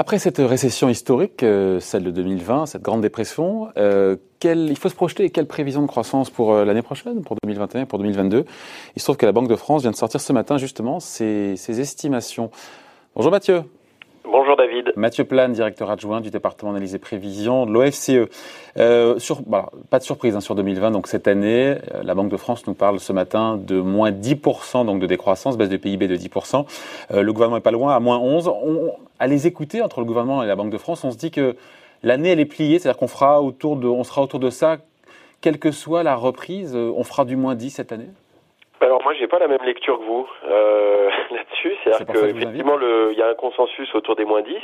Après cette récession historique, euh, celle de 2020, cette grande dépression, euh, il faut se projeter quelles prévisions de croissance pour euh, l'année prochaine, pour 2021, pour 2022 Il se trouve que la Banque de France vient de sortir ce matin justement ses, ses estimations. Bonjour Mathieu. Mathieu Plane, directeur adjoint du département d'analyse et prévision de l'OFCE. Euh, bah, pas de surprise hein, sur 2020, donc cette année, euh, la Banque de France nous parle ce matin de moins 10% donc de décroissance, baisse de PIB de 10%. Euh, le gouvernement est pas loin, à moins 11. On, à les écouter entre le gouvernement et la Banque de France, on se dit que l'année elle est pliée, c'est-à-dire qu'on sera autour de ça, quelle que soit la reprise, on fera du moins 10 cette année? Moi j'ai pas la même lecture que vous euh, là-dessus, c'est-à-dire qu'effectivement il y a un consensus autour des moins 10, ouais.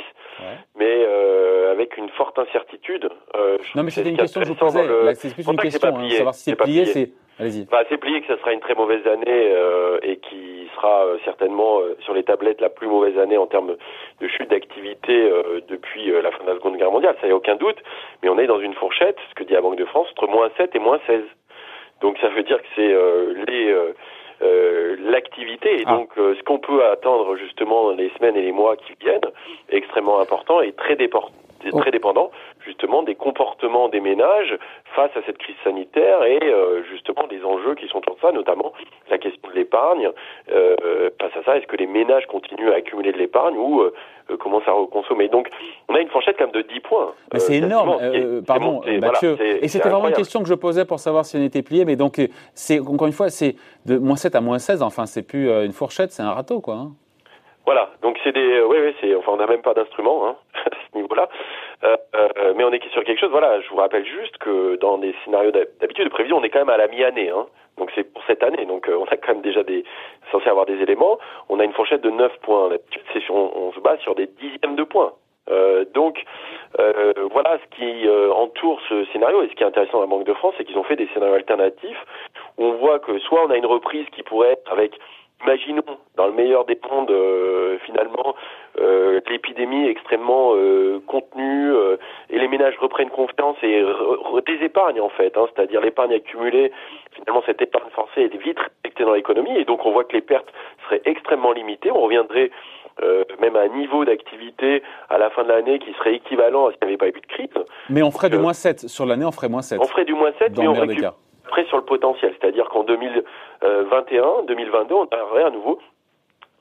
mais euh, avec une forte incertitude. Euh, non mais c'était une question que je vous posais, c'est plus une question, hein, savoir si c'est plié, c'est... Allez-y. Bah, c'est plié que ça sera une très mauvaise année euh, et qui sera euh, certainement euh, sur les tablettes la plus mauvaise année en termes de chute d'activité depuis la fin de la Seconde Guerre mondiale, ça y a aucun doute, mais on est dans une fourchette, ce que dit la Banque de France, entre moins 7 et moins 16. Donc ça veut dire que c'est les euh, l'activité et ah. donc euh, ce qu'on peut attendre justement dans les semaines et les mois qui viennent est extrêmement important et très dépendant oh. très dépendant justement des comportements des ménages face à cette crise sanitaire et euh, justement des enjeux qui sont autour de ça, notamment la l'épargne. Euh, face à ça, est-ce que les ménages continuent à accumuler de l'épargne ou euh, commencent à reconsommer? Donc, on a une fourchette quand même de 10 points. C'est énorme, pardon, Mathieu. et c'était vraiment une question que je posais pour savoir si on était plié, mais donc, c'est encore une fois, c'est de moins 7 à moins 16, enfin, c'est plus une fourchette, c'est un râteau, quoi. Hein. Voilà, donc c'est des, oui, oui, c'est, enfin, on n'a même pas d'instrument hein, à ce niveau-là, euh, euh, mais on est sur quelque chose. Voilà, je vous rappelle juste que dans des scénarios d'habitude de prévision, on est quand même à la mi-année, hein, donc c'est pour cette année, donc euh, on a quand même déjà des, censé avoir des éléments. On a une fourchette de 9 points. D'habitude, c'est sur, on, se base sur des dixièmes de points. Euh, donc euh, voilà ce qui entoure ce scénario et ce qui est intéressant à la Banque de France, c'est qu'ils ont fait des scénarios alternatifs où on voit que soit on a une reprise qui pourrait être avec Imaginons, dans le meilleur des mondes, euh, finalement, euh, l'épidémie extrêmement euh, contenue euh, et les ménages reprennent confiance et désépargnent en fait, hein, c'est-à-dire l'épargne accumulée, finalement cette épargne forcée est vite respectée dans l'économie et donc on voit que les pertes seraient extrêmement limitées. On reviendrait euh, même à un niveau d'activité à la fin de l'année qui serait équivalent à ce qu'il n'y avait pas eu de crise. Mais on ferait du moins 7. Sur l'année, on ferait moins 7. On ferait du moins 7, mais on récupère après sur le potentiel, c'est-à-dire qu'en 2021, 2022, on aurait à nouveau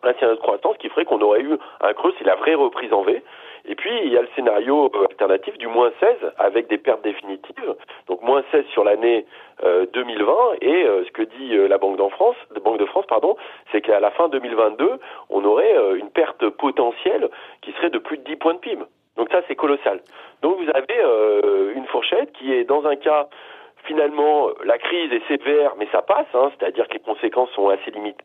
un scénario de croissance qui ferait qu'on aurait eu un creux, c'est la vraie reprise en V. Et puis, il y a le scénario euh, alternatif du moins 16 avec des pertes définitives. Donc, moins 16 sur l'année 2020. Euh, et euh, ce que dit la Banque de France, Banque de France, pardon, c'est qu'à la fin 2022, on aurait une perte potentielle qui serait de plus de 10 points de PIB. Donc ça, c'est colossal. Donc, vous avez une fourchette qui est, dans un cas, finalement, la crise est sévère, mais ça passe, hein, c'est-à-dire que les conséquences sont assez limitées.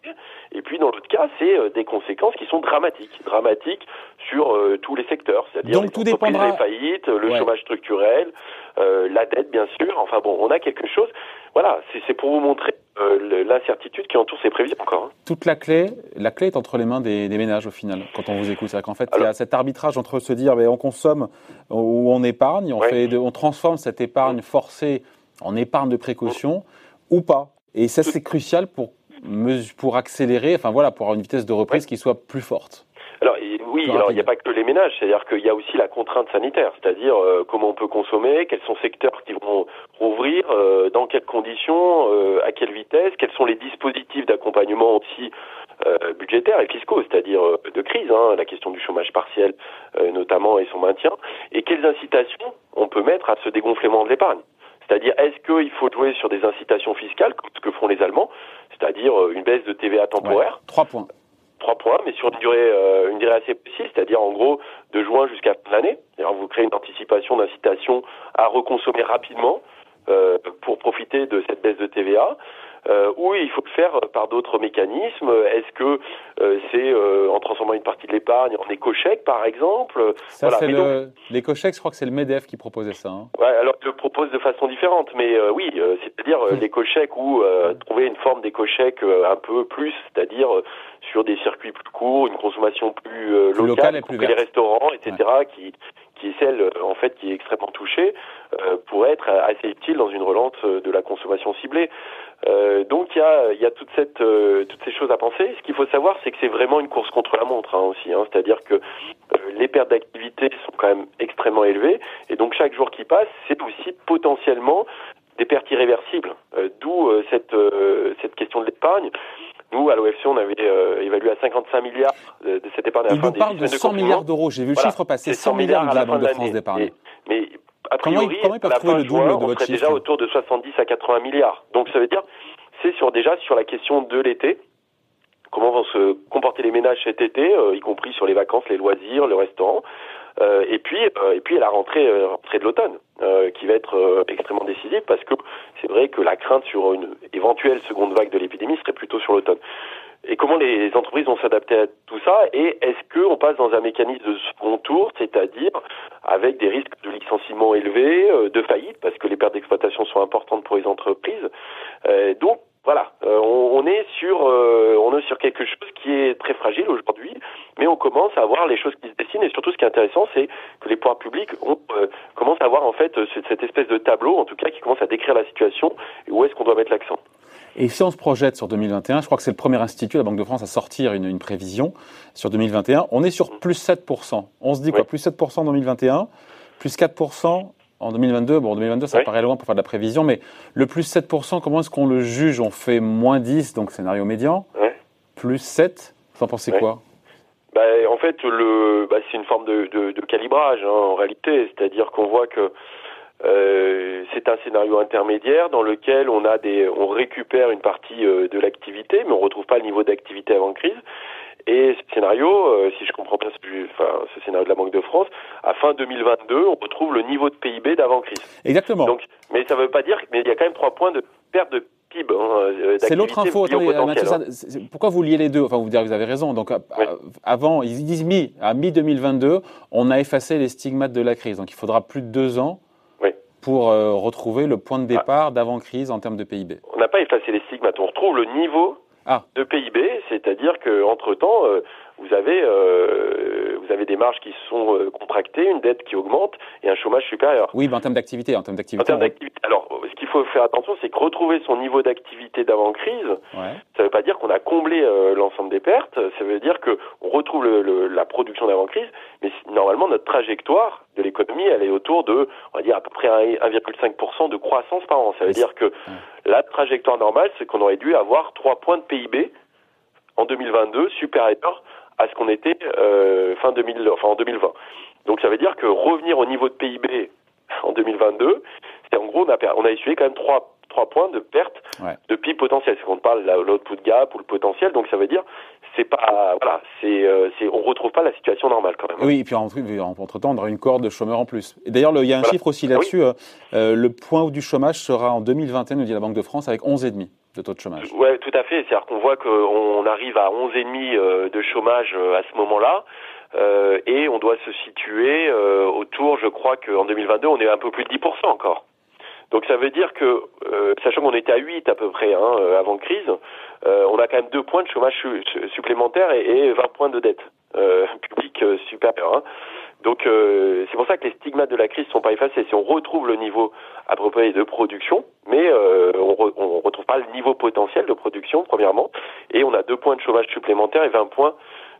Et puis, dans l'autre cas, c'est euh, des conséquences qui sont dramatiques, dramatiques sur euh, tous les secteurs, c'est-à-dire les, tout dépendra... les faillites, le chômage structurel, euh, la dette, bien sûr. Enfin bon, on a quelque chose. Voilà, c'est pour vous montrer l'incertitude qui entoure ces prévisions encore. Hein. Toute la clé, la clé est entre les mains des, des ménages au final, quand on vous écoute. C'est qu'en fait, il y a cet arbitrage entre se dire, ben, on consomme ou on épargne, on, fait on transforme cette épargne forcée en épargne de précaution ou pas. Et ça, c'est crucial pour, pour accélérer, enfin voilà, pour avoir une vitesse de reprise qui soit plus forte. Alors oui, alors il n'y a pas que les ménages, c'est-à-dire qu'il y a aussi la contrainte sanitaire, c'est-à-dire euh, comment on peut consommer, quels sont les secteurs qui vont rouvrir, euh, dans quelles conditions, euh, à quelle vitesse, quels sont les dispositifs d'accompagnement aussi budgétaires et fiscaux, c'est-à-dire de crise, hein, la question du chômage partiel notamment et son maintien, et quelles incitations on peut mettre à ce dégonflement de l'épargne. C'est-à-dire, est-ce qu'il faut jouer sur des incitations fiscales, comme ce que font les Allemands, c'est-à-dire euh, une baisse de TVA temporaire Trois points. Trois points, mais sur une durée, euh, une durée assez précise, c'est-à-dire en gros de juin jusqu'à l'année. Alors vous créez une anticipation d'incitation à reconsommer rapidement euh, pour profiter de cette baisse de TVA euh, ou il faut le faire par d'autres mécanismes. Est-ce que euh, c'est euh, en transformant une partie de l'épargne en éco-chèque, par exemple? Ça, c'est le... l'éco-chèque, je crois que c'est le MEDEF qui proposait ça. Hein. Ouais, alors il le propose de façon différente, mais euh, oui, c'est-à-dire hum. l'éco-chèque ou trouver une forme d'éco-chèque un peu plus, c'est-à-dire sur des circuits plus courts, une consommation plus, locale, et plus les restaurants, etc., qui qui est celle en fait qui est extrêmement touchée, euh, pourrait être assez utile dans une relance de la consommation ciblée. Euh, donc il y a, y a toute cette, euh, toutes ces choses à penser. Ce qu'il faut savoir, c'est que c'est vraiment une course contre la montre hein, aussi. Hein, C'est-à-dire que euh, les pertes d'activité sont quand même extrêmement élevées, et donc chaque jour qui passe, c'est aussi potentiellement des pertes irréversibles. D'où cette, cette question de l'épargne. Nous, à l'OFC, on avait évalué à 55 milliards de, cette épargne à la Il fin parle de 100 milliards d'euros. J'ai vu le chiffre passer. 100 milliards, à la, Banque de France d'épargne. Mais a priori, comment, comment à la fin le on serait déjà autour de 70 à 80 milliards. Donc ça veut dire, c'est sur déjà sur la question de l'été. Comment vont se comporter les ménages cet été, euh, y compris sur les vacances, les loisirs, le restaurant. Euh, et puis, euh, et puis à la rentrée, euh, rentrée de l'automne, qui va être extrêmement décisive parce que c'est vrai que la crainte sur une éventuelle seconde vague de l'épidémie serait plutôt sur l'automne et comment les entreprises vont s'adapter à tout ça et est-ce qu'on passe dans un mécanisme de second tour, c'est-à-dire avec des risques de licenciement élevés, euh, de faillite, parce que les pertes d'exploitation sont importantes pour les entreprises. Euh, donc voilà, euh, on, est sur on est sur quelque chose qui est très fragile aujourd'hui, mais on commence à voir les choses qui se dessinent et surtout ce qui est intéressant, c'est que les pouvoirs publics ont, commencent à voir en fait cette espèce de tableau, en tout cas, qui commence à décrire la situation et où est-ce qu'on doit mettre l'accent. Et si on se projette sur 2021, je crois que c'est le premier institut, la Banque de France, à sortir une, une prévision sur 2021. On est sur plus 7%. On se dit quoi? Plus 7% en 2021, plus 4% en 2022. Bon, en 2022, ça paraît loin pour faire de la prévision, mais le plus 7%, comment est-ce qu'on le juge? On fait moins 10, donc scénario médian, plus 7 Vous en pensez quoi? Bah, En fait, le, bah, c'est une forme de, de, de calibrage, hein, en réalité. C'est-à-dire qu'on voit que euh, c'est un scénario intermédiaire dans lequel on a des, on récupère une partie euh, de l'activité, mais on retrouve pas le niveau d'activité avant crise. Et ce scénario, euh, si je comprends bien ce, enfin, ce scénario de la Banque de France, à fin 2022, on retrouve le niveau de PIB d'avant crise. Exactement. Donc, mais ça ne veut pas dire, mais il y a quand même trois points de perte de PIB. Hein, c'est l'autre info. Hein. pourquoi vous liez les deux? Enfin, vous dire, vous avez raison. Donc, avant, ils disent mi, à mi 2022, on a effacé les stigmates de la crise. Donc, il faudra plus de deux ans pour euh, retrouver le point de ah. départ d'avant-crise en termes de PIB On n'a pas effacé les stigmates, on retrouve le niveau ah. de PIB, c'est-à-dire qu'entre-temps, euh, vous avez euh, vous avez des marges qui sont euh, contractées, une dette qui augmente et un chômage supérieur. Oui, mais en termes d'activité, en termes d'activité. En termes d'activité. Alors, ce qu'il faut faire attention, c'est que retrouver son niveau d'activité d'avant crise, ouais. ça ne veut pas dire qu'on a comblé euh, l'ensemble des pertes. Ça veut dire que on retrouve le, le, la production d'avant crise, mais normalement notre trajectoire de l'économie, elle est autour de, on va dire à peu près 1,5% de croissance par an. Ça veut dire que la trajectoire normale, c'est qu'on aurait dû avoir 3 points de PIB en 2022 supérieurs à ce qu'on était euh, fin 2000, enfin en 2020. Donc ça veut dire que revenir au niveau de PIB en 2022, c'est en gros on a, on a essuyé quand même trois trois points de perte de PIB potentiel. C'est qu'on parle de l'output gap ou le potentiel. Donc ça veut dire c'est pas voilà, c'est euh, on retrouve pas la situation normale quand même. Oui, et puis entre temps on aura une corde de chômeurs en plus. Et d'ailleurs il y a un chiffre aussi ah là-dessus. Euh, euh, le point du chômage sera en 2021, nous dit la Banque de France, avec 11,5 de tout à fait. C'est-à-dire qu'on voit qu'on arrive à 11,5 de chômage à ce moment-là. Euh, et on doit se situer euh, autour, je crois qu'en 2022, on est un peu plus de 10% encore. Donc ça veut dire que, euh, sachant qu'on était à 8 à peu près hein, euh, avant crise, euh, on a quand même deux points de chômage supplémentaires et, et, 20 points de dette publique supérieure. Hein. Donc c'est pour ça que les stigmates de la crise ne sont pas effacés. Si on retrouve le niveau approprié de production, mais on, ne retrouve pas le niveau potentiel de production premièrement, et on a deux points de chômage supplémentaires et 20 points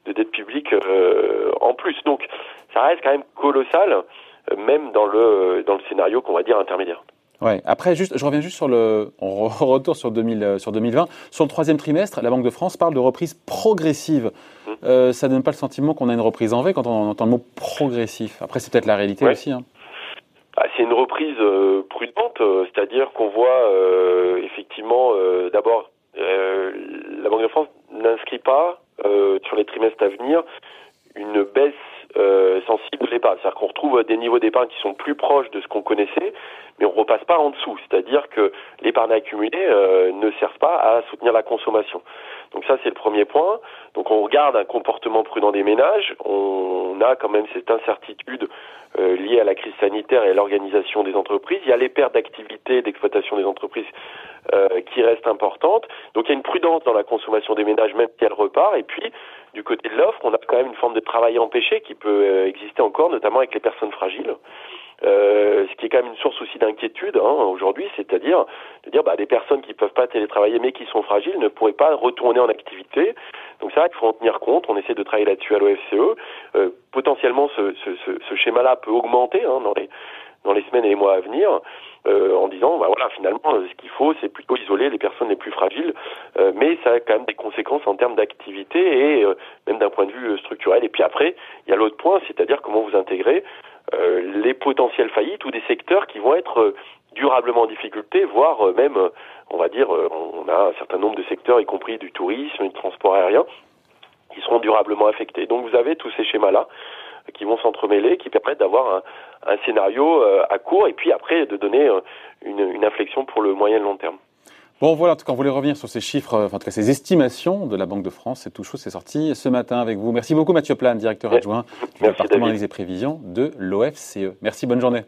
de dette publique en plus. Donc ça reste quand même colossal, même dans le dans le scénario qu'on va dire intermédiaire. Ouais. Après, juste, je reviens juste sur le, on retourne sur 2000, euh, sur 2020. Sur le troisième trimestre, la Banque de France parle de reprise progressive. Euh, ça donne pas le sentiment qu'on a une reprise en V quand on entend le mot progressif. Après, c'est peut-être la réalité aussi. Hein. Ah, c'est une reprise euh, prudente, euh, c'est-à-dire qu'on voit effectivement, d'abord, la Banque de France n'inscrit pas sur les trimestres à venir une baisse euh, sensible de l'épargne. C'est-à-dire qu'on retrouve des niveaux d'épargne qui sont plus proches de ce qu'on connaissait, mais on repasse pas en dessous. C'est-à-dire que l'épargne accumulée euh, ne sert pas à soutenir la consommation. Donc ça, c'est le premier point. Donc on regarde un comportement prudent des ménages. On a quand même cette incertitude euh, liée à la crise sanitaire et à l'organisation des entreprises. Il y a les pertes d'activité, d'exploitation des entreprises euh, qui restent importantes. Donc il y a une prudence dans la consommation des ménages, même si elle repart. Et puis, du côté de l'offre, on a quand même une forme de travail empêché qui peut euh, exister encore, notamment avec les personnes fragiles. Euh, ce qui est quand même une source aussi d'inquiétude hein, aujourd'hui, c'est-à-dire de dire bah, des personnes qui peuvent pas télétravailler mais qui sont fragiles ne pourraient pas retourner en activité. Donc ça, il faut en tenir compte. On essaie de travailler là-dessus à l'OFCE. Euh, potentiellement, ce, ce, ce, schéma-là peut augmenter hein, dans les dans les semaines et les mois à venir, euh, en disant bah voilà finalement ce qu'il faut c'est plutôt isoler les personnes les plus fragiles, euh, mais ça a quand même des conséquences en termes d'activité et euh, même d'un point de vue structurel. Et puis après il y a l'autre point, c'est-à-dire comment vous intégrez les potentielles faillites ou des secteurs qui vont être durablement en difficulté, voire même, on va dire, on a un certain nombre de secteurs, y compris du tourisme, du transport aérien, qui seront durablement affectés. Donc vous avez tous ces schémas-là qui vont s'entremêler, qui permettent d'avoir un, scénario à court et puis après de donner une, une inflexion pour le moyen et long terme. Bon, voilà, en tout cas, on voulait revenir sur ces chiffres, enfin, en tout cas, ces estimations de la Banque de France. C'est tout chaud, c'est sorti ce matin avec vous. Merci beaucoup, Mathieu Plan, directeur adjoint du département analyse et prévision de l'OFCE. Merci, bonne journée.